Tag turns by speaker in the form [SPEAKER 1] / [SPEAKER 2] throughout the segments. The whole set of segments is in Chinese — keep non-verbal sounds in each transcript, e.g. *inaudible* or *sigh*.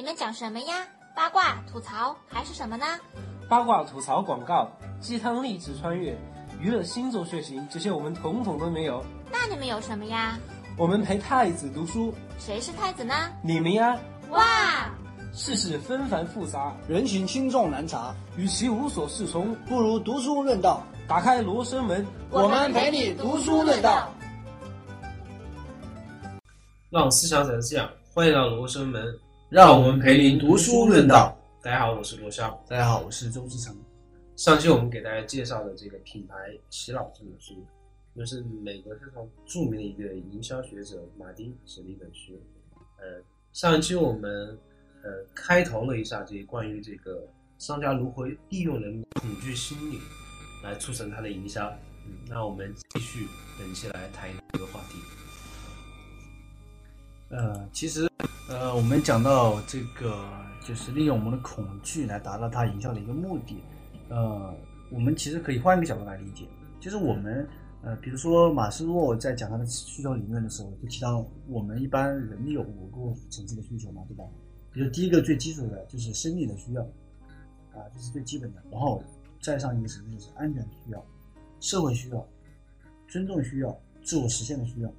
[SPEAKER 1] 你们讲什么呀？八卦、吐槽还是什么呢？
[SPEAKER 2] 八卦、吐槽、广告、鸡汤、励志穿越、娱乐、星座、血型，这些我们统统都没有。
[SPEAKER 1] 那你们有什么呀？
[SPEAKER 2] 我们陪太子读书，
[SPEAKER 1] 谁是太子呢？
[SPEAKER 2] 你们呀。
[SPEAKER 1] 哇！
[SPEAKER 2] 世事纷繁复杂，
[SPEAKER 3] 人情轻重难查，
[SPEAKER 2] 与其无所适从，
[SPEAKER 3] 不如读书论道。
[SPEAKER 2] 打开罗生门，
[SPEAKER 3] 我们陪你读书论道，
[SPEAKER 2] 让思想展示欢迎来到罗生门，
[SPEAKER 3] 让我们陪您读书论道。
[SPEAKER 2] 大家好，我是罗霄。
[SPEAKER 3] 大家好，我是周志成。
[SPEAKER 2] 上期我们给大家介绍的这个品牌洗脑这本书，就是美国非常著名的一个营销学者马丁写的一本书。呃，上一期我们呃开头了一下这关于这个商家如何利用人恐惧心理。来促成他的营销。嗯，那我们继续本期来谈一个话题。
[SPEAKER 3] 呃，其实，呃，我们讲到这个，就是利用我们的恐惧来达到它营销的一个目的。呃，我们其实可以换一个角度来理解，就是我们，呃，比如说马斯洛在讲他的需求理论的时候，就提到我们一般人有五个层次的需求嘛，对吧？比如第一个最基础的就是生理的需要，啊，这是最基本的，然后。再上一个层次就是安全需要、社会需要、尊重需要、自我实现的需要。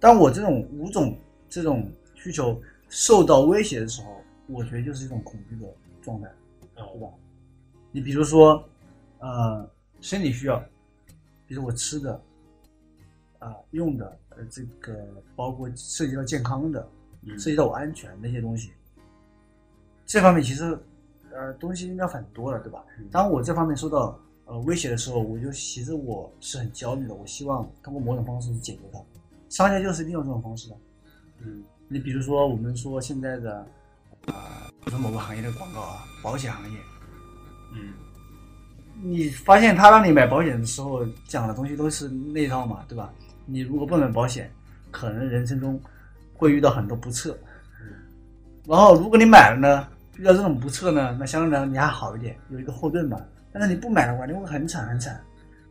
[SPEAKER 3] 当我这种五种这种需求受到威胁的时候，我觉得就是一种恐惧的状态，对吧？你比如说，呃，生理需要，比如我吃的、啊用的，呃，这个包括涉及到健康的、涉及到我安全那些东西，这方面其实。呃，东西应该很多了，对吧？当我这方面受到呃威胁的时候，我就其实我是很焦虑的。我希望通过某种方式去解决它。商家就是利用这种方式的。嗯，你比如说，我们说现在的啊，比如说某个行业的广告啊，保险行业，嗯，你发现他让你买保险的时候讲的东西都是那套嘛，对吧？你如果不买保险，可能人生中会遇到很多不测。然后如果你买了呢？遇到这种不测呢，那相对来说你还好一点，有一个后盾嘛。但是你不买的话，你会很惨很惨，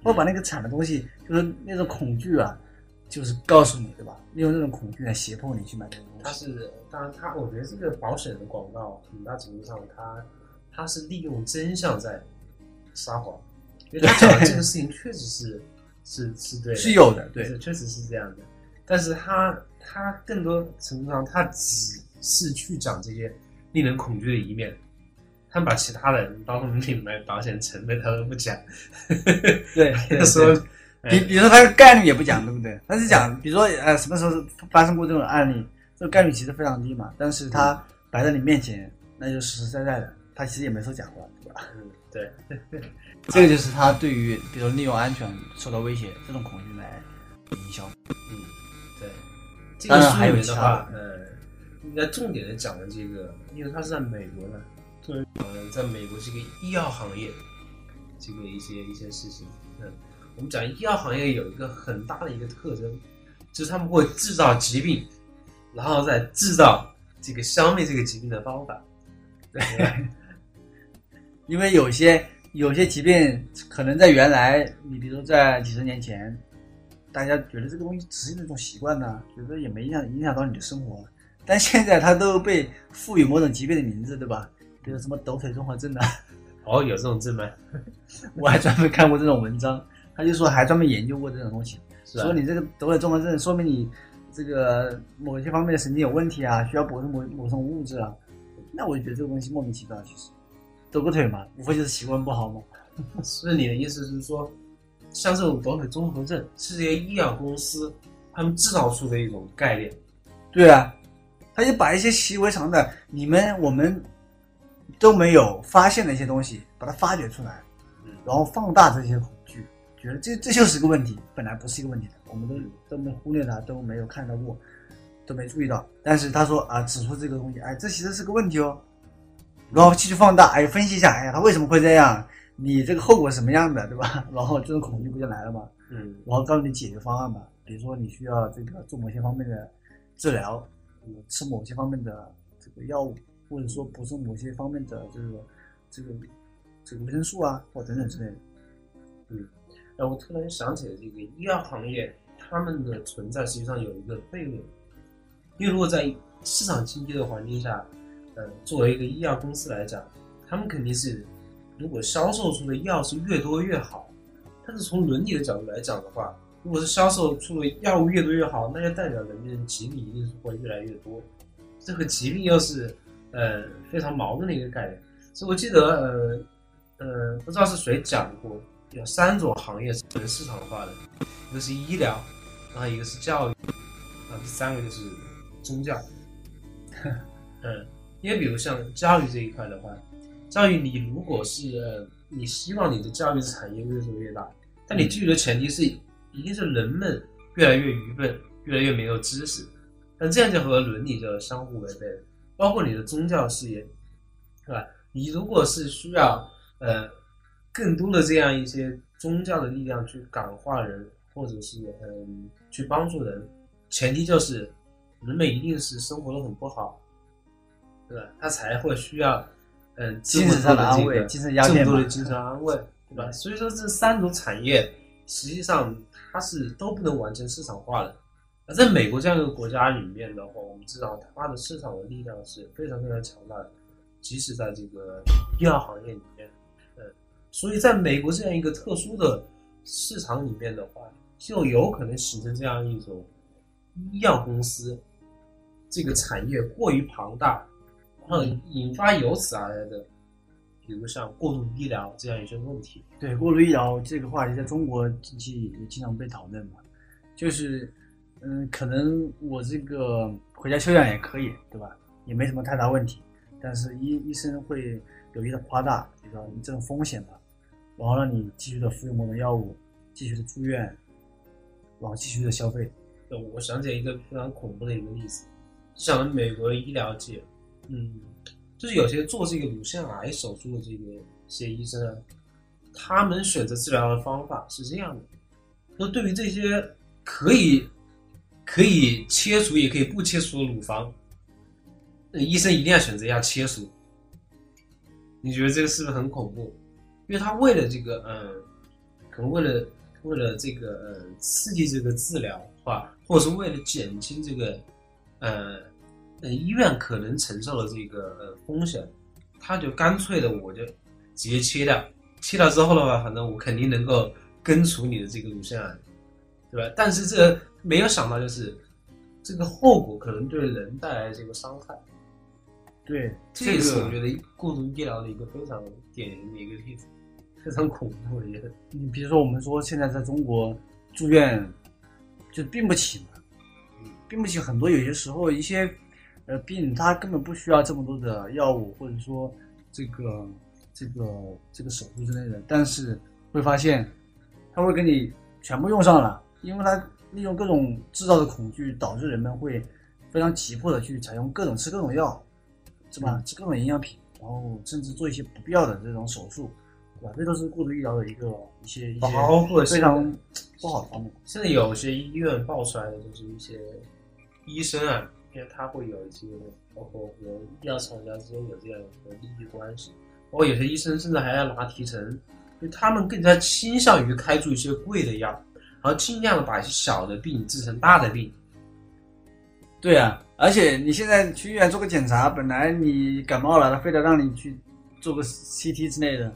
[SPEAKER 3] 会把那个惨的东西，就是那种恐惧啊，就是告诉你，对吧？利用这种恐惧来胁迫你去买这个东西。
[SPEAKER 2] 它是，当然，它我觉得这个保险的广告很大程度上，它它是利用真相在撒谎，因为他讲的这个事情确实是是是对，
[SPEAKER 3] 是有的，对，
[SPEAKER 2] 确实是这样的。但是他他更多程度上，他只是去讲这些。令人恐惧的一面，他们把其他人，包括你买保险成本，他都不讲。
[SPEAKER 3] 对，*laughs* 说，比比如说他的概率也不讲，对不对？他是讲，比如说呃，什么时候发生过这种案例，这个概率其实非常低嘛。但是他摆在你面前，那就实实在在的，他其实也没说假话，对吧？
[SPEAKER 2] 嗯，对。*laughs*
[SPEAKER 3] 这个就是他对于，比如利用安全受到威胁这种恐惧来营销。
[SPEAKER 2] 嗯，对。当然还有其他呃。应该重点的讲的这个，因为他是在美国呢，呃，在美国这个医药行业，这个一些一些事情。嗯，我们讲医药行业有一个很大的一个特征，就是他们会制造疾病，然后再制造这个消灭这个疾病的方法。
[SPEAKER 3] 对，*laughs* 因为有些有些疾病可能在原来，你比如说在几十年前，大家觉得这个东西只是一种习惯呢，觉得也没影响影响到你的生活。但现在它都被赋予某种疾病的名字，对吧？比如什么抖腿综合症啊。
[SPEAKER 2] 哦，有这种症吗？*laughs*
[SPEAKER 3] 我还专门看过这种文章，他就说还专门研究过这种东西，说你这个抖腿综合症，说明你这个某些方面的神经有问题啊，需要补充某某种物质啊。那我就觉得这个东西莫名其妙，其实抖个腿嘛，无非就是习惯不好嘛。
[SPEAKER 2] 所以你的意思是说，像这种抖腿综合症是这些医药公司他们制造出的一种概念？
[SPEAKER 3] 对啊。他就把一些习以为常的、你们我们都没有发现的一些东西，把它发掘出来，然后放大这些觉得这这就是个问题，本来不是一个问题的，我们都都没忽略它，都没有看到过，都没注意到。但是他说啊，指出这个东西，哎，这其实是个问题哦，然后继续放大，哎，分析一下，哎呀，他为什么会这样？你这个后果是什么样的，对吧？*laughs* 然后这种恐惧不就来了吗？嗯，然后告诉你解决方案吧，比如说你需要这个做某些方面的治疗。吃某些方面的这个药物，或者说补充某些方面的这个这个这个维生素啊，或等等之类的。
[SPEAKER 2] 嗯，哎，我突然想起了这个医药行业，他们的存在实际上有一个悖论，因为如果在市场经济的环境下，呃，作为一个医药公司来讲，他们肯定是如果销售出的药是越多越好。但是从伦理的角度来讲的话，如果是销售出的药物越多越好，那就代表人们的疾病一定是会越来越多。这个疾病又是呃非常矛盾的一个概念。所以我记得呃呃不知道是谁讲过，有三种行业是能市场化的，一个是医疗，然后一个是教育，然后第三个就是宗教。*laughs* 嗯，因为比如像教育这一块的话，教育你如果是你希望你的教育产业越做越大，但你基于的前提是一定是人们越来越愚笨，越来越没有知识，但这样就和伦理就相互违背了。包括你的宗教事业，是吧？你如果是需要呃更多的这样一些宗教的力量去感化人，或者是嗯去帮助人，前提就是人们一定是生活的很不好，对吧？他才会需要嗯
[SPEAKER 3] 精神上的安慰精神鸦
[SPEAKER 2] 这
[SPEAKER 3] 片嘛
[SPEAKER 2] 么多的精神安慰，对吧？所以说这三种产业实际上它是都不能完全市场化的。而在美国这样一个国家里面的话，我们知道它的市场的力量是非常非常强大的，即使在这个医药行业里面，嗯，所以在美国这样一个特殊的市场里面的话，就有可能形成这样一种医药公司这个产业过于庞大，然后引发由此而来的，比如像过度医疗这样一些问题。
[SPEAKER 3] 对过度医疗这个话题，在中国近期也经常被讨论嘛，就是，嗯，可能我这个回家休养也可以，对吧？也没什么太大问题，但是医医生会有意的夸大，这个这种风险嘛，然后让你继续的服用某种药物，继续的住院，然后继续的消费。
[SPEAKER 2] 我想起一个非常恐怖的一个例子，想到美国医疗界，嗯，就是有些做这个乳腺癌手术的这个些医生啊，他们选择治疗的方法是这样的，说对于这些可以可以切除也可以不切除的乳房，那医生一定要选择要切除。你觉得这个是不是很恐怖？因为他为了这个，嗯，可能为了为了这个呃刺激这个治疗化，或者是为了减轻这个呃呃医院可能承受的这个呃风险，他就干脆的我就直接切掉，切掉之后的话，反正我肯定能够根除你的这个乳腺癌，对吧？但是这没有想到就是这个后果可能对人带来这个伤害，
[SPEAKER 3] 对，
[SPEAKER 2] 这也是
[SPEAKER 3] 个
[SPEAKER 2] 我觉得过度医疗的一个非常典型的一个例子，非常恐怖的一个。
[SPEAKER 3] 你比如说，我们说现在在中国住院就病不起嘛，病不起很多，有些时候一些呃病他根本不需要这么多的药物，或者说这个这个这个手术之类的，但是会发现他会给你全部用上了，因为他利用各种制造的恐惧，导致人们会非常急迫的去采用各种吃各种药，是吧？吃各种营养品，然后甚至做一些不必要的这种手术。对吧？这都是过度医疗的一个一些一些
[SPEAKER 2] 包括
[SPEAKER 3] 非常不好的方面。
[SPEAKER 2] 现在有些医院爆出来的就是一些医生啊，因为他会有一些包括和医药厂家之间有这样的利益关系，包括有些医生甚至还要拿提成，就他们更加倾向于开出一些贵的药，然后尽量的把一些小的病治成大的病。
[SPEAKER 3] 对啊，而且你现在去医院做个检查，本来你感冒了，他非得让你去做个 CT 之类的，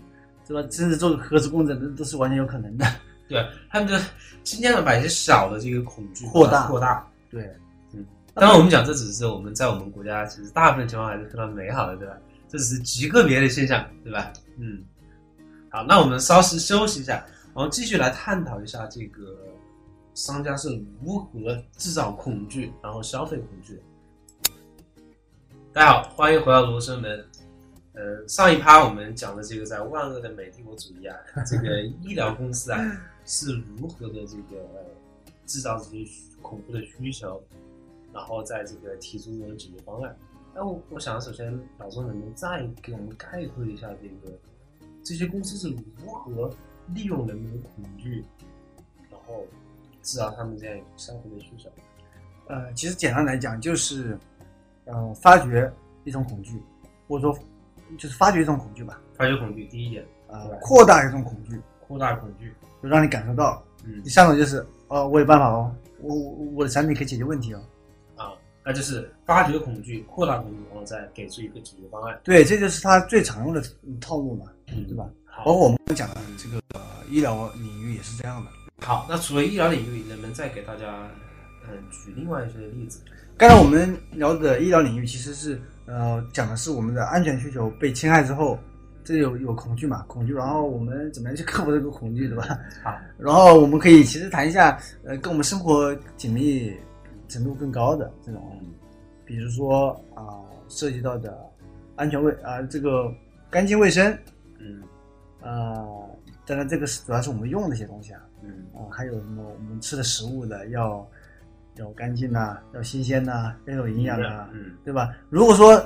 [SPEAKER 3] 是吧？甚至做个核磁共振，那都是完全有可能的。*laughs*
[SPEAKER 2] 对，他们就尽量的把一些小的这个恐惧
[SPEAKER 3] 扩大
[SPEAKER 2] 扩大。
[SPEAKER 3] 对，嗯
[SPEAKER 2] 当然，我们讲这只是我们在我们国家，其实大部分情况还是非常美好的，对吧？这只是极个别的现象，对吧？嗯，好，那我们稍事休息一下，然后继续来探讨一下这个商家是如何制造恐惧，然后消费恐惧的。大家好，欢迎回到罗生门。呃，上一趴我们讲的这个在万恶的美帝国主义啊，*laughs* 这个医疗公司啊是如何的这个、呃制造这些恐怖的需求，然后在这个提出这种解决方案。那我我想首先老钟能不能再给我们概括一下这个这些公司是如何利用人们的恐惧，然后制造他们这样一种消费的需求？
[SPEAKER 3] 呃，其实简单来讲就是，呃，发掘一种恐惧，或者说就是发掘一种恐惧吧，
[SPEAKER 2] 发掘恐惧，第一点，
[SPEAKER 3] 呃，扩大一种恐惧，
[SPEAKER 2] 扩大恐惧。
[SPEAKER 3] 就让你感受到。
[SPEAKER 2] 嗯
[SPEAKER 3] 第三种就是，哦，我有办法哦，我我我的产品可以解决问题哦。
[SPEAKER 2] 啊，那就是发掘恐惧、扩大恐惧，然后再给出一个解决方案。
[SPEAKER 3] 对，这就是他最常用的套路嘛，
[SPEAKER 2] 嗯
[SPEAKER 3] 对吧？包括我们讲的这个、呃、医疗领域也是这样的。
[SPEAKER 2] 好，那除了医疗领域，能不能再给大家嗯举另外一些例子？
[SPEAKER 3] 刚才我们聊的医疗领域其实是呃讲的是我们的安全需求被侵害之后，这有有恐惧嘛？恐惧，然后我们怎么样去克服这个恐惧，对吧？
[SPEAKER 2] 好，
[SPEAKER 3] 然后我们可以其实谈一下，呃，跟我们生活紧密程度更高的这种，比如说啊、涉及到的安全卫啊、这个干净卫生，
[SPEAKER 2] 嗯
[SPEAKER 3] 呃，当然这个是主要是我们用的一些东西啊，
[SPEAKER 2] 嗯
[SPEAKER 3] 啊，还有什么我们吃的食物的要要干净呐、要新鲜呐、要有营养啊，
[SPEAKER 2] 嗯
[SPEAKER 3] 对吧？如果说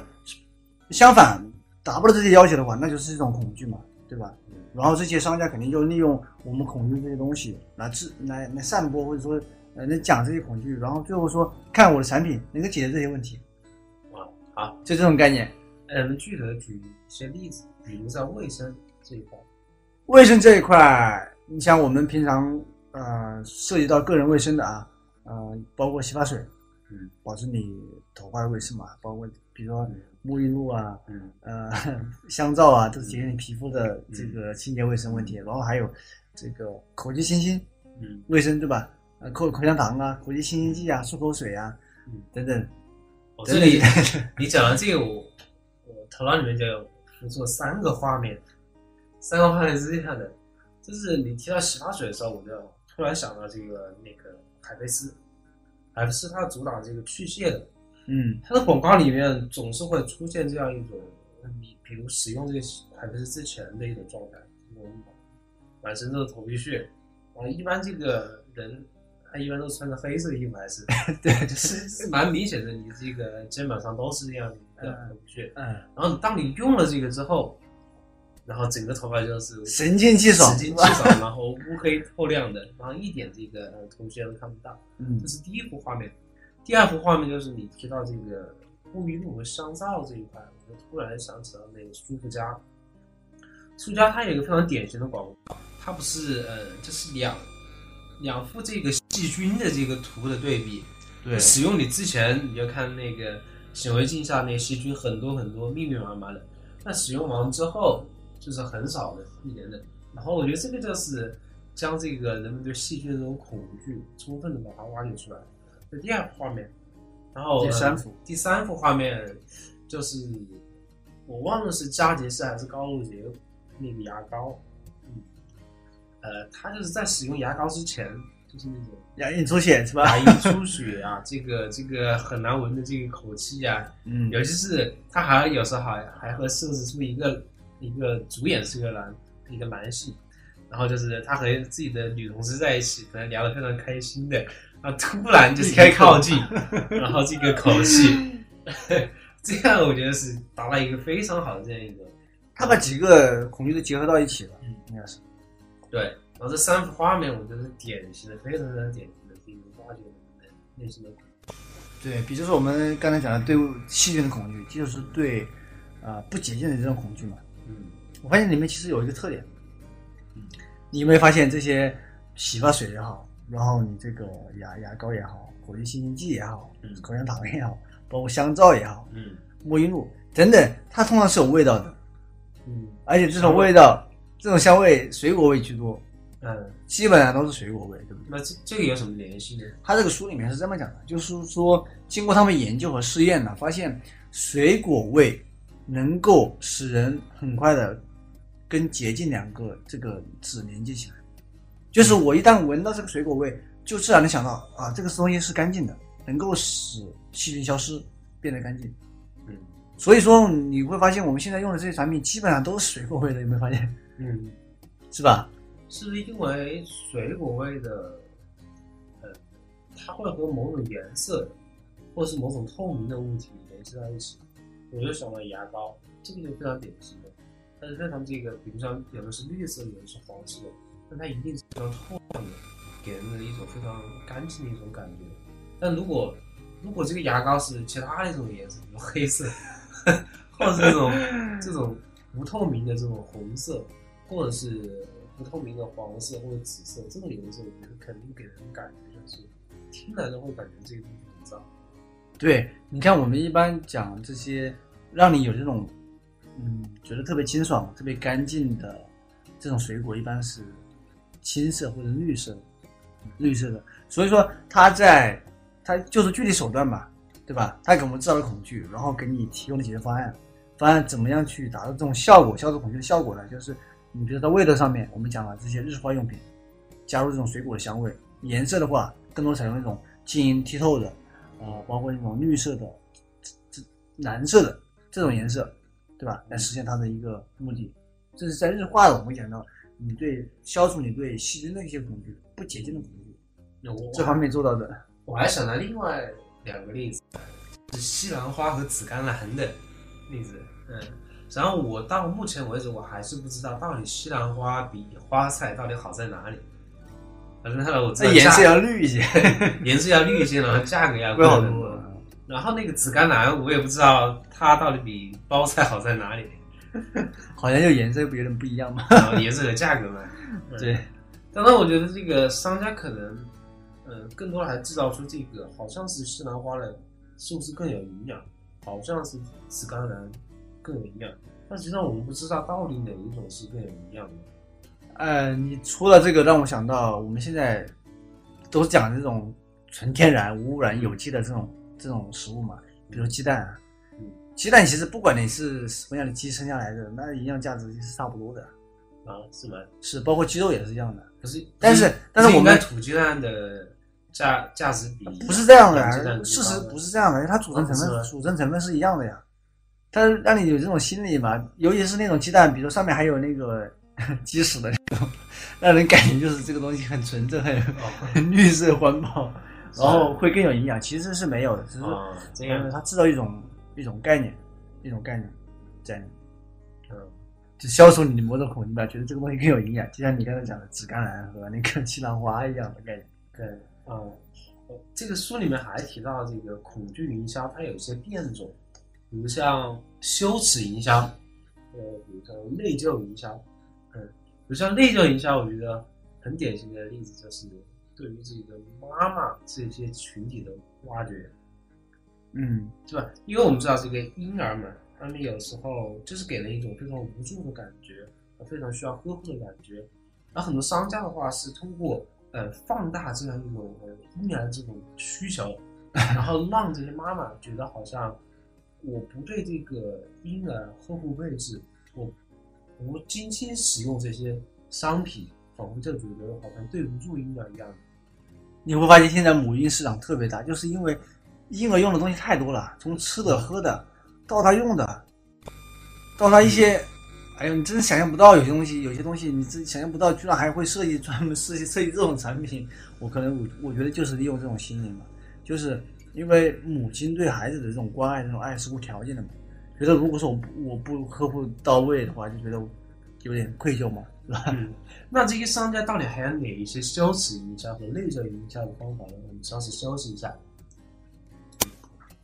[SPEAKER 3] 相反达不到这些要求的话，那就是一种恐惧嘛，对吧？
[SPEAKER 2] 嗯
[SPEAKER 3] 然后这些商家肯定就利用我们恐惧这些东西来制来来散播或者说呃来讲这些恐惧，然后最后说看我的产品能够解决这些问题，
[SPEAKER 2] 啊好，
[SPEAKER 3] 就这种概念。
[SPEAKER 2] 呃，能具体的举一些例子，比如在卫生这一块。
[SPEAKER 3] 卫生这一块，你像我们平常呃涉及到个人卫生的啊，呃，包括洗发水，
[SPEAKER 2] 嗯，
[SPEAKER 3] 保持你头发的卫生嘛，包括比如说
[SPEAKER 2] 嗯
[SPEAKER 3] 沐浴露啊，
[SPEAKER 2] 嗯
[SPEAKER 3] 呃，*laughs* 香皂啊，都是解决你皮肤的这个清洁卫生问题。然后还有这个口气清新
[SPEAKER 2] 嗯
[SPEAKER 3] 卫生，对吧？呃，口口香糖啊，口气清新剂啊，漱口水啊，
[SPEAKER 2] 嗯，
[SPEAKER 3] 等等。
[SPEAKER 2] 这里 *laughs* 你讲的这个，我我头脑里面就有浮出三个画面，三个画面是这样的，就是你提到洗发水的时候，我就突然想到这个那个海飞丝，海飞丝它主打这个去屑的，
[SPEAKER 3] 嗯
[SPEAKER 2] 它的广告里面总是会出现这样一种，你比如使用这个海飞丝之前的一种状态，这种满身都是头皮屑，然后一般这个人他一般都穿着黑色的衣服，还是 *laughs*
[SPEAKER 3] 对，
[SPEAKER 2] 就是蛮明显的，你这个肩膀上都是这样的头皮屑。
[SPEAKER 3] 嗯，
[SPEAKER 2] 然后当你用了这个之后，然后整个头发就是
[SPEAKER 3] 神清气爽，
[SPEAKER 2] 神清气爽，然后乌黑透亮的，然后一点这个呃头皮屑都看不到。
[SPEAKER 3] 嗯
[SPEAKER 2] 这是第一幅画面。第二幅画面就是你提到这个沐浴露和香皂这一块，我就突然想起了那个舒肤佳。舒肤佳它有一个非常典型的广告，它不是呃，就是两两幅这个细菌的这个图的对比。
[SPEAKER 3] 对
[SPEAKER 2] 使用你之前你就看那个显微镜下那细菌很多很多密密麻麻的，那使用完之后就是很少的一点点。然后我觉得这个就是将这个人们对细菌的这种恐惧充分的把它挖掘出来。这第二幅画面，然后
[SPEAKER 3] 第三幅
[SPEAKER 2] 呃第三幅画面就是我忘了是佳洁士还是高露洁那个牙膏，嗯，呃，它就是在使用牙膏之前就是那种
[SPEAKER 3] 牙龈出血是吧？
[SPEAKER 2] 牙龈出血啊，这个这个很难闻的这个口气啊，
[SPEAKER 3] 嗯，
[SPEAKER 2] 尤其是他还有时候还还会设置出一个一个主演是个男一个男性，然后就是他和自己的女同事在一起，可能聊得非常开心的，然后突然就是开始靠近，然后这个口气，*laughs* 这样我觉得是达到一个非常好的这样一个
[SPEAKER 3] 他把几个恐惧都结合到一起了，
[SPEAKER 2] 嗯
[SPEAKER 3] 应该是。
[SPEAKER 2] 对，然后这三幅画面我觉得是典型的，非常非常典型的这个挖掘我们的内心的恐惧。
[SPEAKER 3] 对，比如说我们刚才讲的对细菌的恐惧，就是对啊、不洁净的这种恐惧嘛。
[SPEAKER 2] 嗯
[SPEAKER 3] 我发现里面其实有一个特点，嗯，你有没有发现这些洗发水也好，然后你这个牙牙膏也好，口腔清新剂也好，
[SPEAKER 2] 嗯
[SPEAKER 3] 口香糖也好，包括香皂也好，
[SPEAKER 2] 嗯
[SPEAKER 3] 沐浴露等等，它通常是有味道的，
[SPEAKER 2] 嗯
[SPEAKER 3] 而且这种味道，这种香味水果味居多，
[SPEAKER 2] 嗯，
[SPEAKER 3] 基本上都是水果味，对不对？
[SPEAKER 2] 那这这个有什么联系呢？
[SPEAKER 3] 他这个书里面是这么讲的，就是说经过他们研究和试验呢，发现水果味能够使人很快的跟洁净两个这个字连接起来。就是我一旦闻到这个水果味，就自然的想到啊，这个东西是干净的，能够使细菌消失，变得干净。
[SPEAKER 2] 嗯
[SPEAKER 3] 所以说你会发现我们现在用的这些产品基本上都是水果味的，有没有发现？
[SPEAKER 2] 嗯。
[SPEAKER 3] 是吧？
[SPEAKER 2] 是不是因为水果味的，呃，它会和某种颜色或是某种透明的物体联系在一起？我就想到牙膏，这个就非常典型的，它是非常这个，比如像有的是绿色，有的是黄色，但它一定是非常透亮的，给人的一种非常干净的一种感觉。但如果如果这个牙膏是其他一种颜色，比如黑色，*laughs* 或者是这种这种不透明的这种红色，或者是不透明的黄色或者紫色，这种颜色我觉得肯定给人感觉就是听来都会感觉这个东西很脏。
[SPEAKER 3] 对，你看我们一般讲这些，让你有这种，嗯，觉得特别清爽、特别干净的这种水果，一般是青色或者绿色，绿色的。所以说，它在它就是具体手段嘛，对吧？它给我们制造了恐惧，然后给你提供了解决方案。方案怎么样去达到这种效果，消除恐惧的效果呢？就是你比如在味道上面，我们讲了这些日化用品，加入这种水果的香味；颜色的话，更多采用那种晶莹剔透的，呃、包括那种绿色的、这蓝色的这种颜色，对吧？来实现它的一个目的。这是在日化的，我们讲到你对消除你对细菌的一些恐惧，不洁净的恐惧，
[SPEAKER 2] 我
[SPEAKER 3] 这方面做到的。
[SPEAKER 2] 我还想到另外两个例子，是西兰花和紫甘蓝的例子。嗯，然后我到目前为止我还是不知道到底西兰花比花菜到底好在哪里。反正它的我知道价
[SPEAKER 3] 这颜色要绿一些，*laughs*
[SPEAKER 2] 颜色要绿一些，然后价格要
[SPEAKER 3] 贵好多。
[SPEAKER 2] 然后那个紫甘蓝我也不知道它到底比包菜好在哪里，*laughs*
[SPEAKER 3] 好像就颜色有点不一样嘛。
[SPEAKER 2] 然 *laughs* 后颜色和价格嘛。嗯 *laughs*
[SPEAKER 3] 对，
[SPEAKER 2] 当然，我觉得这个商家可能，呃，更多的还制造出这个好像是西兰花的，是不是更有营养？好像是紫甘蓝更有营养，但实际上我们不知道到底哪一种是更有营养的。
[SPEAKER 3] 呃，你除了这个，让我想到我们现在都是讲这种纯天然、无污染、有机的这种这种食物嘛，比如鸡蛋啊。
[SPEAKER 2] 嗯
[SPEAKER 3] 鸡蛋其实不管你是什么样的鸡生下来的，那营养价值是差不多的。
[SPEAKER 2] 啊，是吗？
[SPEAKER 3] 是，包括鸡肉也是一样的。
[SPEAKER 2] 可是，
[SPEAKER 3] 但是但是我们
[SPEAKER 2] 土鸡蛋的价价值比
[SPEAKER 3] 不是这样的事实不
[SPEAKER 2] 是
[SPEAKER 3] 是这样的，它组成成分组成成分是一样的呀。它让你有这种心理嘛，尤其是那种鸡蛋，比如上面还有那个 *laughs* 鸡屎的那种，让人感觉就是这个东西很纯正、很
[SPEAKER 2] 哦
[SPEAKER 3] 很绿色环保，然后会更有营养。其实是没有的，只是说
[SPEAKER 2] 啊，这样
[SPEAKER 3] 呃，它制造一种一种概念，一种概念在里面，
[SPEAKER 2] 嗯
[SPEAKER 3] 就消除你的某种恐惧吧，觉得这个东西更有营养，就像你刚才讲的紫甘蓝和那个西兰花一样的概念。
[SPEAKER 2] 对，啊、呃这个书里面还提到这个恐惧营销，它有一些变种，比如像羞耻营销，呃，比如像内疚营销，嗯，比如像内疚营销，我觉得很典型的例子就是对于自己的妈妈这些群体的挖掘，
[SPEAKER 3] 嗯，
[SPEAKER 2] 是吧？因为我们知道这个婴儿们，他们有时候就是给人一种非常无助的感觉，非常需要呵护的感觉。而很多商家的话是通过呃放大这样一种呃婴儿这种需求，然后让这些妈妈觉得好像我不对这个婴儿呵护备至，我不精心使用这些商品，仿佛就觉得好像对不住婴儿一样。
[SPEAKER 3] 你会发现现在母婴市场特别大，就是因为婴儿用的东西太多了，从吃的、喝的，到他用的，到他一些，哎呦，你真是想象不到，有些东西，有些东西你自己想象不到，居然还会设计专门设计 *laughs* 设计这种产品。我可能我我觉得就是利用这种心理嘛，就是因为母亲对孩子的这种关爱、这种爱是无条件的嘛。觉得如果说我不我不呵护到位的话，就觉得有点愧疚嘛，是吧？
[SPEAKER 2] 嗯，*laughs* 那这些商家到底还有哪一些羞耻营销和内疚营销的方法呢？我们稍事休息一下。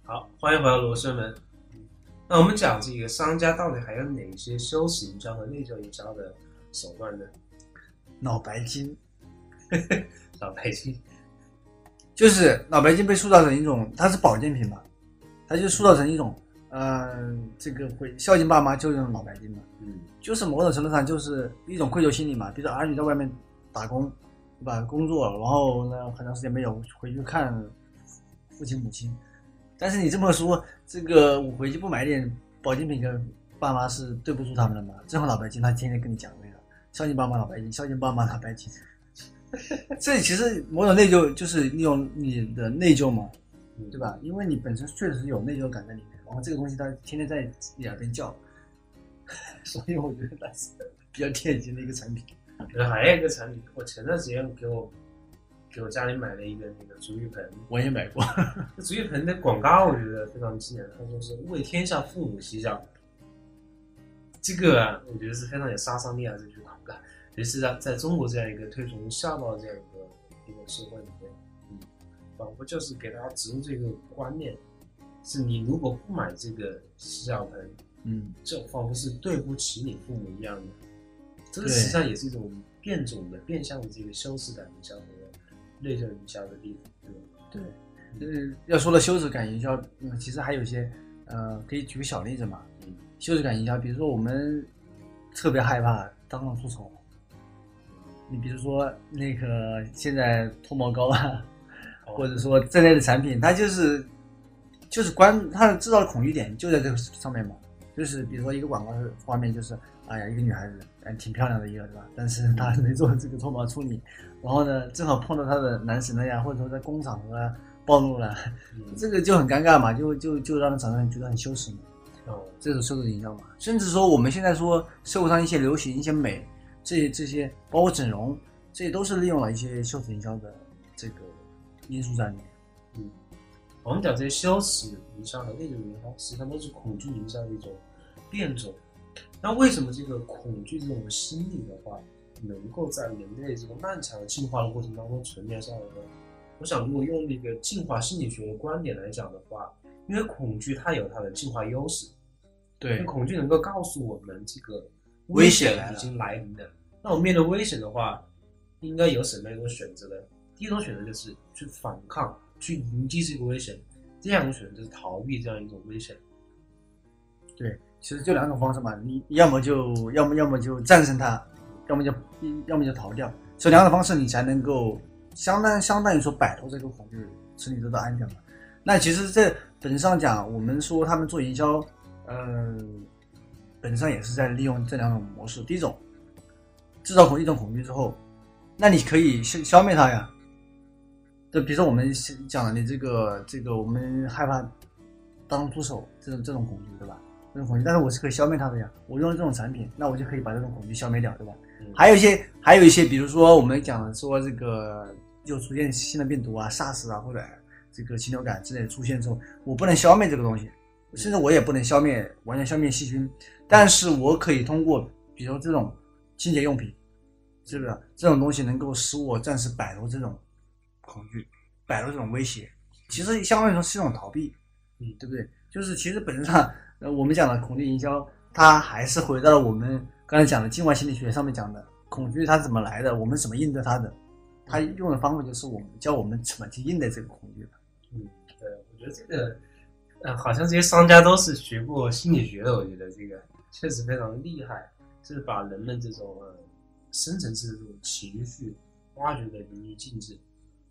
[SPEAKER 2] 好，欢迎回到罗生门。那我们讲这个商家到底还有哪些羞耻营销和内疚营销的手段呢？
[SPEAKER 3] 脑白金。*laughs*
[SPEAKER 2] 脑白金，
[SPEAKER 3] 就是脑白金被塑造成一种，它是保健品嘛，它就塑造成一种，嗯、这个会孝敬爸妈就用脑白金嘛，
[SPEAKER 2] 嗯
[SPEAKER 3] 就是某种程度上就是一种愧疚心理嘛。比如说儿女在外面打工，对吧？工作，然后呢很长时间没有回去看父亲母亲，但是你这么说，这个我回去不买点保健品给爸妈是对不住他们的嘛？正好脑白金他天天跟你讲这个，孝敬爸妈脑白金，孝敬爸妈脑白金。*laughs* 这其实某种内疚就是利用你的内疚嘛，
[SPEAKER 2] 嗯，
[SPEAKER 3] 对吧？因为你本身确实有内疚感在里面，然后这个东西它天天在你耳边叫，*laughs* 所以我觉得它是比较典型的一个产品。
[SPEAKER 2] 然后还有一个产品，我前段时间给我给我家里买了一个那个足浴盆，
[SPEAKER 3] 我也买过，*laughs*
[SPEAKER 2] 这足浴盆的广告我觉得非常经典，它说是为天下父母洗脚。这个啊，我觉得是非常有杀伤力啊！这句广告，*laughs* 尤其是在在中国这样一个推崇孝道这样一个一个社会里仿佛就是给大家植入这个观念，是你如果不买这个洗脚盆，
[SPEAKER 3] 嗯，
[SPEAKER 2] 就仿佛是对不起你父母一样的。这个
[SPEAKER 3] 对
[SPEAKER 2] 实际上也是一种变种的、变相的这个羞耻感营销和内疚营销的地方，对吧？
[SPEAKER 3] 对。就是，要说到羞耻感营销，嗯，其实还有一些，呃，可以举个小例子嘛。
[SPEAKER 2] 嗯
[SPEAKER 3] 羞耻感营销，比如说我们特别害怕当众出丑，你比如说那个现在脱毛膏啊，
[SPEAKER 2] 哦
[SPEAKER 3] 或者说这类的产品，它就是就是关它制造的恐惧点就在这个上面嘛。就是比如说一个广告的画面，就是哎呀一个女孩子，哎挺漂亮的一个，对吧？但是她没做这个脱毛处理，然后呢正好碰到她的男神了呀，或者说在公场合啊暴露了，
[SPEAKER 2] 嗯
[SPEAKER 3] 这个就很尴尬嘛，就就就让厂商觉得很羞耻嘛。
[SPEAKER 2] 哦
[SPEAKER 3] 这种受众营销嘛，甚至说我们现在说社会上一些流行、一些美，这些这些包括整容，这些都是利用了一些羞耻营销的这个因素在里面。
[SPEAKER 2] 嗯，我们讲这些羞耻营销和内容营销，实际上都是恐惧营销的一种变种。那为什么这个恐惧这种心理的话，能够在人类这个漫长的进化的过程当中存在下来呢？我想，如果用那个进化心理学的观点来讲的话，因为恐惧它有它的进化优势，因为
[SPEAKER 3] 对
[SPEAKER 2] 恐惧能够告诉我们这个
[SPEAKER 3] 危险
[SPEAKER 2] 已经来临了。那我们面对危险的话，应该有什么样一种选择呢？第一种选择就是去反抗，去迎击这个危险；第二种选择就是逃避这样一种危险。
[SPEAKER 3] 对，其实就两种方式嘛，你要么就要么要么就战胜它，要么就要么就逃掉，这两种方式你才能够相当相当于说摆脱这个恐惧，使你得到安全嘛。那其实这本质上讲，我们说他们做营销，呃，本质上也是在利用这两种模式。第一种，制造恐一种恐惧之后，那你可以消消灭它呀。就比如说我们讲的这个这个，我们害怕当猪手这种这种恐惧，对吧？这种恐惧，但是我是可以消灭它的呀。我用这种产品，那我就可以把这种恐惧消灭掉，对吧？
[SPEAKER 2] 嗯
[SPEAKER 3] 还有一些，还有一些，比如说我们讲说这个又出现新的病毒啊，SARS 啊，或者这个禽流感之类的出现之后，我不能消灭这个东西，甚至我也不能消灭完全消灭细菌，但是我可以通过比如说这种清洁用品，是不是这种东西能够使我暂时摆脱这种恐惧，摆脱这种威胁？其实相当于说是一种逃避，
[SPEAKER 2] 嗯
[SPEAKER 3] 对不对？就是其实本质上，呃，我们讲的恐惧营销，它还是回到了我们刚才讲的境外心理学上面讲的恐惧它是怎么来的，我们怎么应对它的，它用的方法就是我们教我们怎么去应对这个恐惧的。
[SPEAKER 2] 嗯，对，我觉得这个，呃，好像这些商家都是学过心理学的，我觉得这个确实非常厉害，就是把人们这种呃深层次的这种情绪挖掘的淋漓尽致。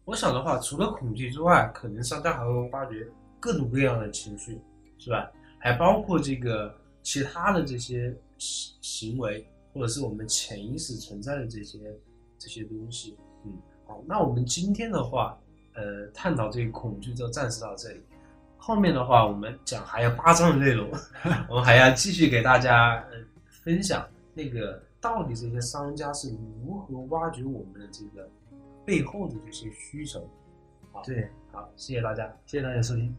[SPEAKER 2] 我想的话，除了恐惧之外，可能商家还会挖掘各种各样的情绪，是吧？还包括这个其他的这些行行为，或者是我们潜意识存在的这些这些东西。嗯，好，那我们今天的话，呃，探讨这个恐惧就暂时到这里。后面的话，我们讲还有八章的内容，*laughs* 我们还要继续给大家呃分享那个到底这些商家是如何挖掘我们的这个背后的这些需求。好，
[SPEAKER 3] 对，
[SPEAKER 2] 好，谢谢大家。
[SPEAKER 3] 谢谢大家收听。